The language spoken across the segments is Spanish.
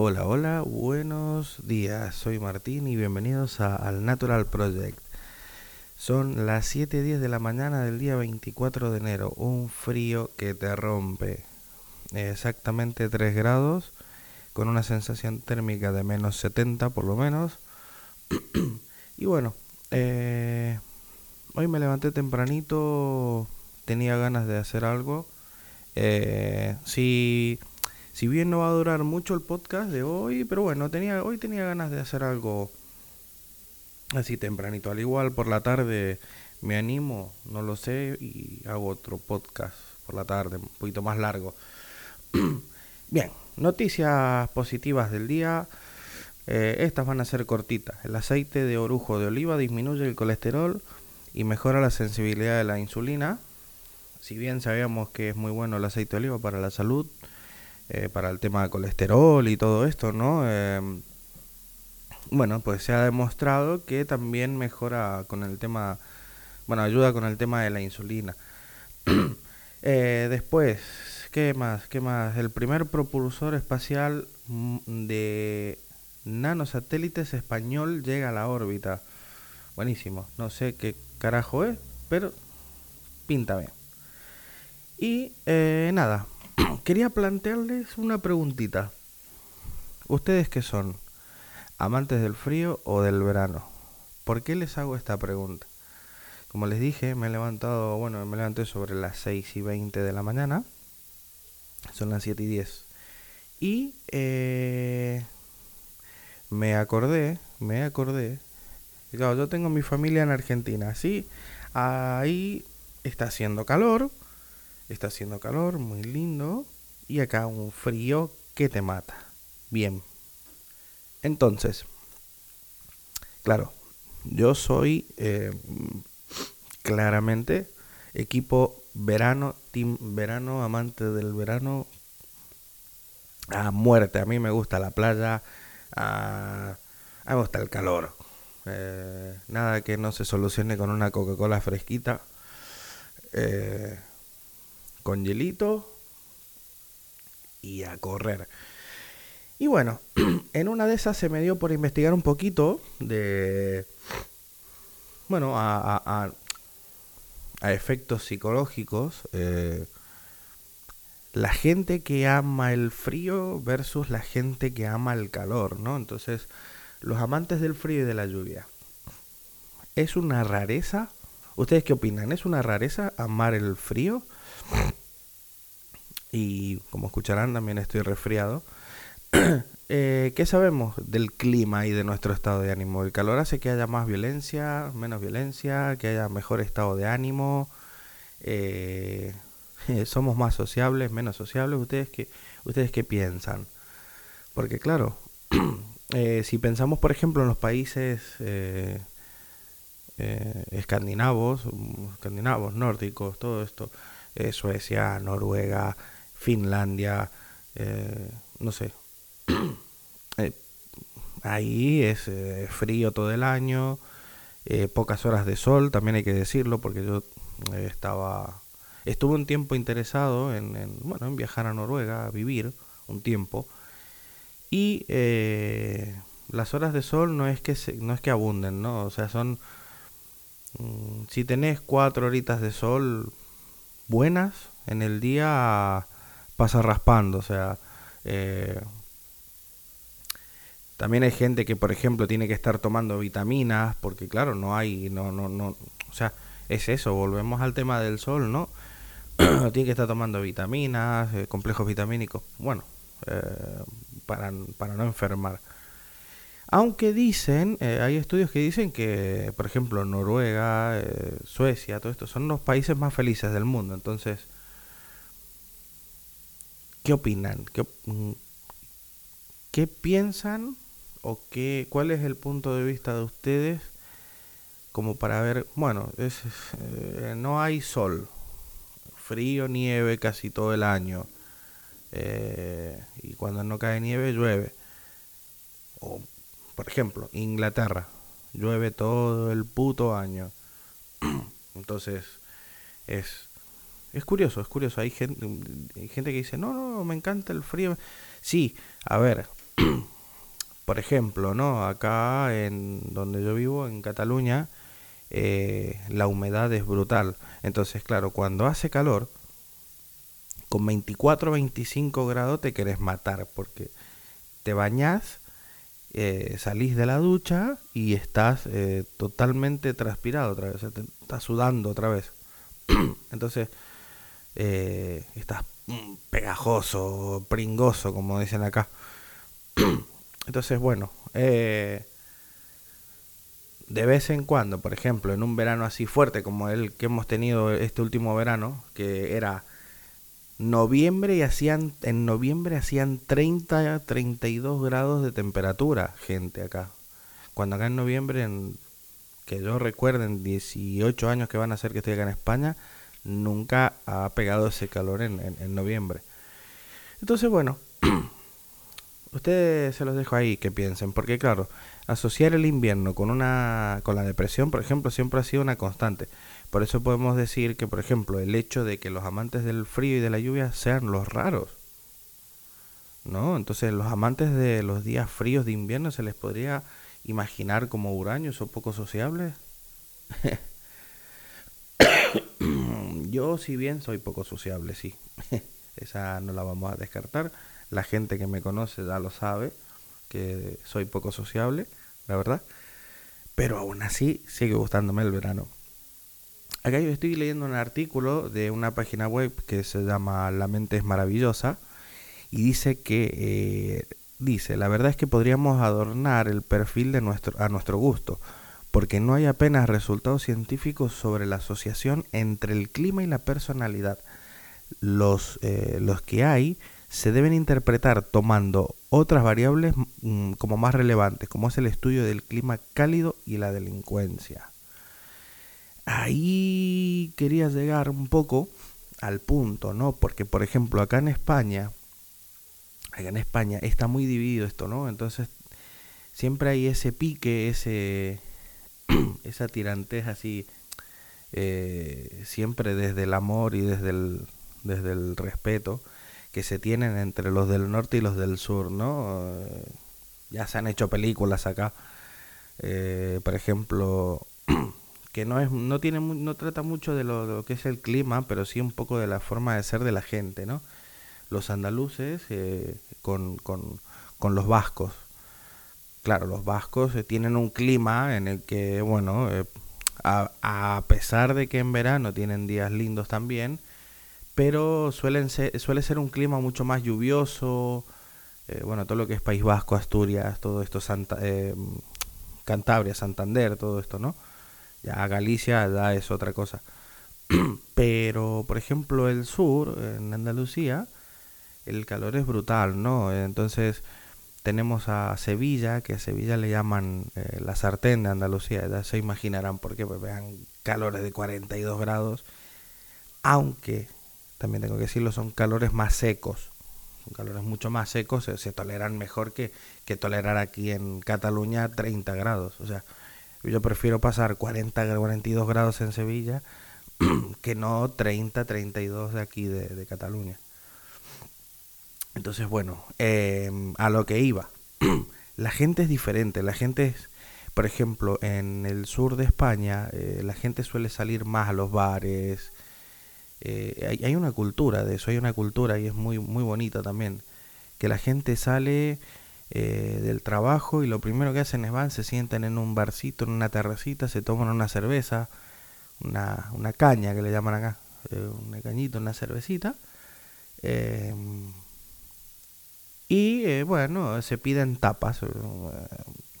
Hola, hola, buenos días. Soy Martín y bienvenidos a, al Natural Project. Son las 7.10 de la mañana del día 24 de enero. Un frío que te rompe. Exactamente 3 grados, con una sensación térmica de menos 70 por lo menos. y bueno, eh, hoy me levanté tempranito, tenía ganas de hacer algo. Eh, si si bien no va a durar mucho el podcast de hoy, pero bueno, tenía, hoy tenía ganas de hacer algo así tempranito. Al igual por la tarde me animo, no lo sé, y hago otro podcast por la tarde, un poquito más largo. bien, noticias positivas del día. Eh, estas van a ser cortitas. El aceite de orujo de oliva disminuye el colesterol y mejora la sensibilidad de la insulina. Si bien sabíamos que es muy bueno el aceite de oliva para la salud, eh, para el tema de colesterol y todo esto, ¿no? Em, bueno, pues se ha demostrado que también mejora con el tema, bueno, ayuda con el tema de la insulina. Eh, después, ¿qué más? ¿Qué más? El primer propulsor espacial mm, de nanosatélites español llega a la órbita. Buenísimo. No sé qué carajo es, pero pinta bien. Y eh, nada, quería plantearles una preguntita. ¿Ustedes qué son? ¿Amantes del frío o del verano? ¿Por qué les hago esta pregunta? Como les dije, me he levantado, bueno, me levanté sobre las 6 y 20 de la mañana. Son las 7 y 10. Y eh, me acordé, me acordé. Claro, yo tengo mi familia en Argentina, ¿sí? Ahí está haciendo calor Está haciendo calor, muy lindo. Y acá un frío que te mata. Bien. Entonces, claro, yo soy eh, claramente equipo verano, team verano, amante del verano a muerte. A mí me gusta la playa, a, mí me gusta el calor. Eh, nada que no se solucione con una Coca-Cola fresquita. Eh, con hielito y a correr. Y bueno, en una de esas se me dio por investigar un poquito de, bueno, a, a, efectos psicológicos. Eh, la gente que ama el frío versus la gente que ama el calor, ¿no? Entonces, los amantes del frío y de la lluvia. ¿Es una rareza? ¿Ustedes qué opinan? ¿Es una rareza amar el frío? Y como escucharán también estoy resfriado. eh, ¿Qué sabemos del clima y de nuestro estado de ánimo? El calor hace que haya más violencia, menos violencia, que haya mejor estado de ánimo. Eh, somos más sociables, menos sociables. ¿Ustedes qué, ustedes qué piensan? Porque claro, eh, si pensamos por ejemplo en los países eh, escandinavos, escandinavos, nórdicos, todo esto, Suecia, Noruega, Finlandia, eh, no sé. Eh, ahí es eh, frío todo el año, pocas horas de sol, también hay que decirlo, porque yo estaba, estuve un tiempo interesado en, bueno, en viajar a Noruega, a vivir un tiempo, y las horas de sol no es que no es que abunden, ¿no? O sea, son mm, si tenés cuatro horitas de sol buenas en el día pasa raspando, o sea, eh, también hay gente que, por ejemplo, tiene que estar tomando vitaminas, porque claro, no hay, no, no, no, o sea, es eso, volvemos al tema del sol, ¿no? tiene que estar tomando vitaminas, eh, complejos vitamínicos, bueno, eh, para, para no enfermar. Aunque dicen, hay estudios que dicen que, por ejemplo, Noruega, Suecia, todo esto, son los países más felices del mundo. Entonces, ¿Qué opinan? Mm, ¿Qué, piensan o qué, cuál es el punto de vista de ustedes como para ver, bueno, es, eh, no hay sol, frío, nieve casi todo el año eh, y cuando no cae nieve llueve. O, por ejemplo, Inglaterra, llueve todo el puto año. Entonces, es es curioso, es curioso. Hay gente, hay gente que dice, no, no, me encanta el frío. Sí, a ver, por ejemplo, ¿no? Acá en donde yo vivo, en Cataluña, eh, la humedad es brutal. Entonces, claro, cuando hace calor, con 24 25 grados te querés matar porque te bañás, eh, salís de la ducha y estás eh, totalmente transpirado otra vez, te estás sudando otra vez. Entonces, eh, estás mm, pegajoso, pringoso, como dicen acá. Entonces, bueno, de vez en cuando, por ejemplo, en un verano así fuerte como el que hemos tenido este último verano, que era noviembre y hacían en noviembre hacían 30 32 grados de temperatura gente acá cuando acá en noviembre en, que yo recuerden 18 años que van a ser que estoy acá en España nunca ha pegado ese calor en, en noviembre entonces bueno ustedes se los dejo ahí que piensen porque claro asociar el invierno con una con la depresión por ejemplo siempre ha sido una constante por eso podemos decir que, por ejemplo, el hecho de que los amantes del frío y de la lluvia sean los raros. ¿No? Entonces, los amantes de los días fríos de invierno se les podría imaginar como huraños o poco sociables. Yo, si bien soy poco sociable, sí. Esa no la vamos a descartar. La gente que me conoce ya lo sabe, que soy poco sociable, la verdad. Pero aún así sigue gustándome el verano. Acá yo estoy leyendo un artículo de una página web que se llama La mente es maravillosa y dice que eh, dice la verdad es que podríamos adornar el perfil de nuestro a nuestro gusto porque no hay apenas resultados científicos sobre la asociación entre el clima y la personalidad. Los, eh, los que hay se deben interpretar tomando otras variables mm, como más relevantes, como es el estudio del clima cálido y la delincuencia ahí quería llegar un poco al punto, ¿no? Porque, por ejemplo, acá en España, acá en España está muy dividido esto, ¿no? Entonces, siempre hay ese pique, ese, esa tirantez así, eh, siempre desde el amor y desde el, desde el respeto que se tienen entre los del norte y los del sur, ¿no? Eh, ya se han hecho películas acá, eh, por ejemplo, que no es no tiene no trata mucho de lo, que es el clima pero sí un poco de la forma de ser de la gente no los andaluces eh, con, con, con, los vascos claro los vascos eh, tienen un clima en el que bueno eh, a, pesar de que en verano tienen días lindos también pero suelen suele ser un clima mucho más lluvioso bueno todo lo que es País Vasco Asturias todo esto Santa Cantabria Santander todo esto no ya Galicia ya es otra cosa. Pero, por ejemplo, el sur, en Andalucía, el calor es brutal, ¿no? Entonces, tenemos a Sevilla, que a Sevilla le llaman eh, la sartén de Andalucía. Ya se imaginarán por qué, pues vean calores de 42 grados. Aunque, también tengo que decirlo, son calores más secos. Son calores mucho más secos, se, toleran mejor que, que tolerar aquí en Cataluña 30 grados. O sea, yo prefiero pasar 40, 42 grados en Sevilla que no 30, 32 de aquí de, Cataluña. Entonces, bueno, em, a lo que iba. la gente es diferente. La gente es, por ejemplo, en el sur de España, eh, la gente suele salir más a los bares. Eh, hay, hay, una cultura de eso, hay una cultura y es muy, muy bonita también. Que la gente sale eh, del trabajo y lo primero que hacen es van, se sientan en un barcito, en una terracita, se toman una cerveza, una, una caña que le llaman acá, una cañita, una cervecita. Y eh, bueno, se piden tapas,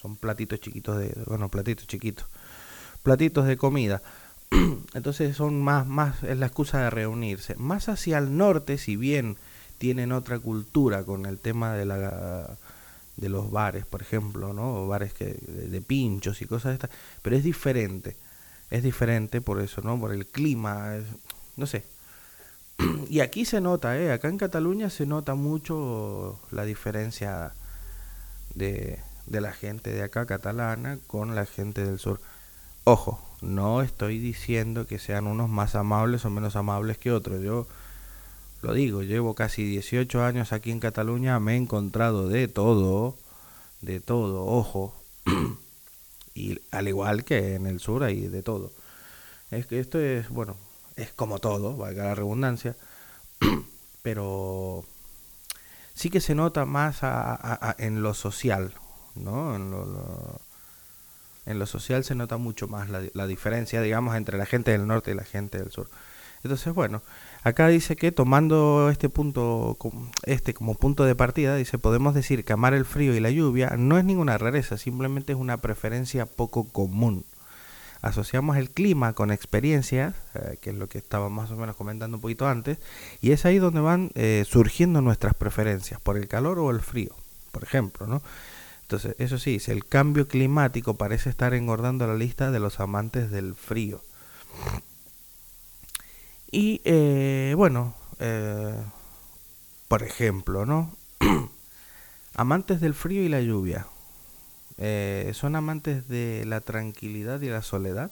son platitos chiquitos de, bueno, platitos chiquitos, platitos de comida. Entonces son más, más, es la excusa de reunirse. Más hacia el norte, si bien tienen otra cultura con el tema de la de los bares, por ejemplo, ¿no? Bares que, de, pinchos y cosas de estas, pero es diferente, es diferente por eso, ¿no? Por el clima, no sé. Y aquí se nota, ¿eh? Acá en Cataluña se nota mucho la diferencia de, de la gente de acá catalana con la gente del sur. Ojo, no estoy diciendo que sean unos más amables o menos amables que otros. Yo lo digo, llevo casi 18 años aquí en Cataluña, me he encontrado de todo, de todo, ojo. y al igual que en el sur hay de todo. Es que esto es, bueno, es como todo, valga la redundancia, pero sí que se nota más en lo social, ¿no? En lo, en lo, social se nota mucho más la, la diferencia, digamos, entre la gente del norte y la gente del sur. Entonces, bueno, acá dice que tomando este punto, este como punto de partida, dice, podemos decir que amar el frío y la lluvia no es ninguna rareza, simplemente es una preferencia poco común. Asociamos el clima con experiencias, eh, que es lo que estaba más o menos comentando un poquito antes, y es ahí donde van eh, surgiendo nuestras preferencias, por el calor o el frío, por ejemplo, ¿no? Entonces, eso sí, el cambio climático parece estar engordando la lista de los amantes del frío. Y eh, bueno, eh, por ejemplo, ¿no? amantes del frío y la lluvia. Eh, ¿Son amantes de la tranquilidad y la soledad?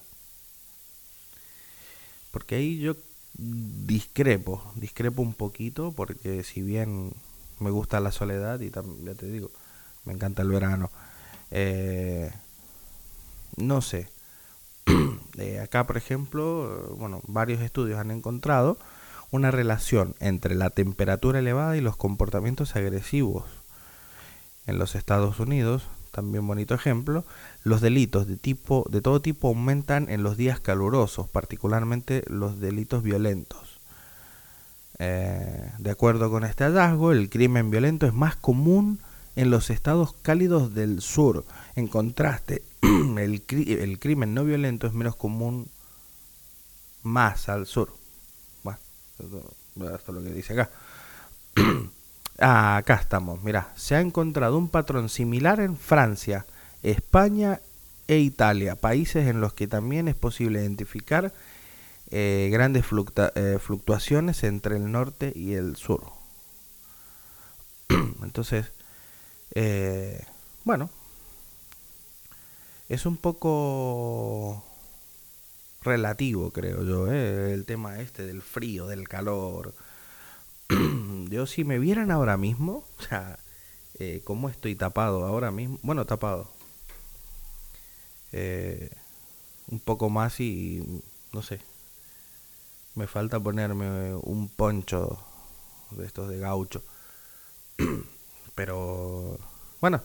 Porque ahí yo discrepo, discrepo un poquito, porque si bien me gusta la soledad y también, ya te digo, me encanta el verano, no sé, acá, por ejemplo, bueno, varios estudios han encontrado una relación entre la temperatura elevada y los comportamientos agresivos. En los Estados Unidos, también bonito ejemplo, los delitos de tipo de todo tipo aumentan en los días calurosos, particularmente los delitos violentos. Eh, de acuerdo con este hallazgo, el crimen violento es más común en los estados cálidos del sur. En contraste, el, el crimen no violento es menos común más al sur. Bueno, esto es lo que dice acá. ah, acá estamos, mira, se ha encontrado un patrón similar en Francia, España e Italia, países en los que también es posible identificar eh, grandes eh, fluctuaciones entre el norte y el sur. Entonces, eh, bueno, es un poco relativo, creo yo, ¿eh? el tema este del frío, del calor. yo si me vieran ahora mismo, o sea, eh, cómo estoy tapado ahora mismo, bueno, tapado. Eh, un poco más y no sé. Me falta ponerme un poncho de estos de gaucho. Pero bueno,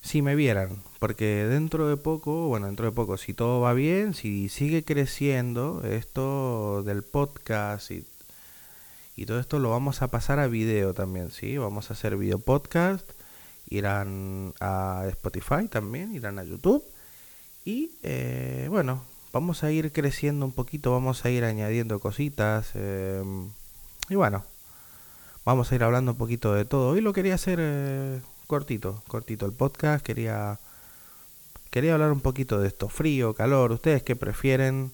si me vieran, porque dentro de poco, bueno, dentro de poco, si todo va bien, si sigue creciendo esto del podcast y, y todo esto lo vamos a pasar a video también, ¿sí? Vamos a hacer video podcast, irán a Spotify también, irán a YouTube y eh, bueno, vamos a ir creciendo un poquito, vamos a ir añadiendo cositas em, y bueno, vamos a ir hablando un poquito de todo. Hoy lo quería hacer... Eh, cortito, cortito el podcast. Quería, quería hablar un poquito de esto. Frío, calor. ¿Ustedes qué prefieren?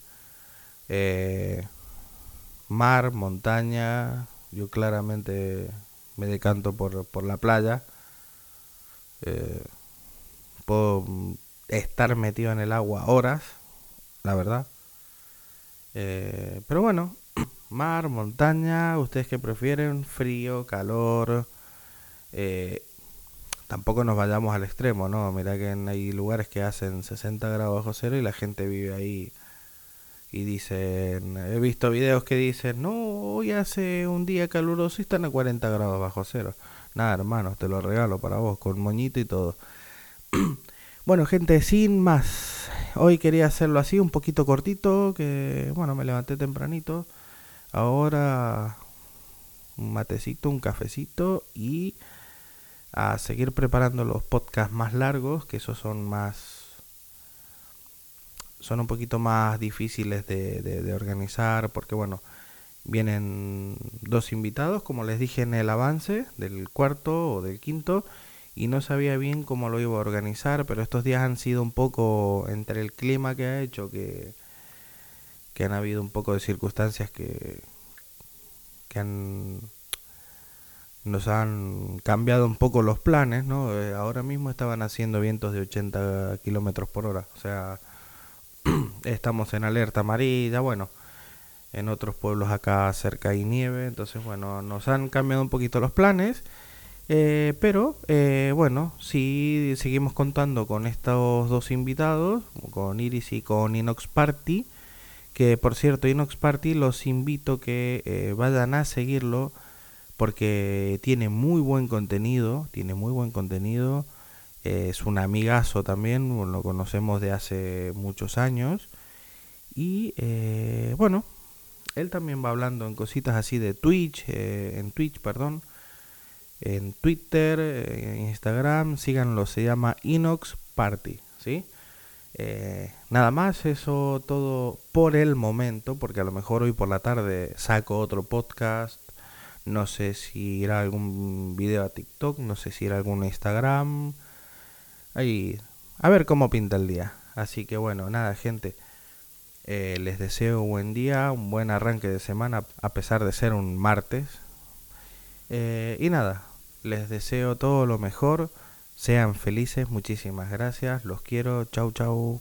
Eh, mar, montaña. Yo claramente me decanto por, por la playa. Eh, puedo estar metido en el agua horas, la verdad. Eh, pero bueno, mar, montaña, ¿ustedes qué prefieren? Frío, calor. Eh, tampoco nos vayamos al extremo, ¿no? Mira que hay lugares que hacen 60 grados bajo cero y la gente vive ahí y dicen, he visto videos que dicen, no, hoy hace un día caluroso y están a 40 grados bajo cero. Nada, hermano, te lo regalo para vos, con moñito y todo. bueno, gente, sin más, hoy quería hacerlo así, un poquito cortito, que, bueno, me levanté tempranito. Ahora un matecito, un cafecito y a seguir preparando los podcasts más largos, que esos son más son un poquito más difíciles de, de, organizar porque bueno vienen dos invitados como les dije en el avance del cuarto o del quinto y no sabía bien cómo lo iba a organizar pero estos días han sido un poco entre el clima que ha hecho que que han habido un poco de circunstancias que que han nos han cambiado un poco los planes, ¿no? Eh, ahora mismo estaban haciendo vientos de 80 kilómetros por hora, o sea, estamos en alerta amarilla, bueno, en otros pueblos acá cerca hay nieve, entonces, bueno, nos han cambiado un poquito los planes Eh, pero bueno, sí seguimos contando con estos dos invitados, con Iris y con Inox Party. Que por cierto, Inox Party los invito que vayan a seguirlo porque tiene muy buen contenido, tiene muy buen contenido. Es un amigazo también, lo conocemos de hace muchos años. Y eh, bueno, él también va hablando en cositas así de Twitch, eh, en Twitch, perdón, en Twitter, en Instagram, síganlo, se llama Inox Party, ¿sí? Eh, nada más, eso todo por el momento, porque a lo mejor hoy por la tarde saco otro podcast, no sé si irá algún video a TikTok, no sé si irá algún Instagram, ahí, a ver cómo pinta el día. Así que bueno, nada, gente. Eh, les deseo un buen día, un buen arranque de semana, a pesar de ser un martes. Eh, y nada, les deseo todo lo mejor. Sean felices, muchísimas gracias, los quiero, chau chau.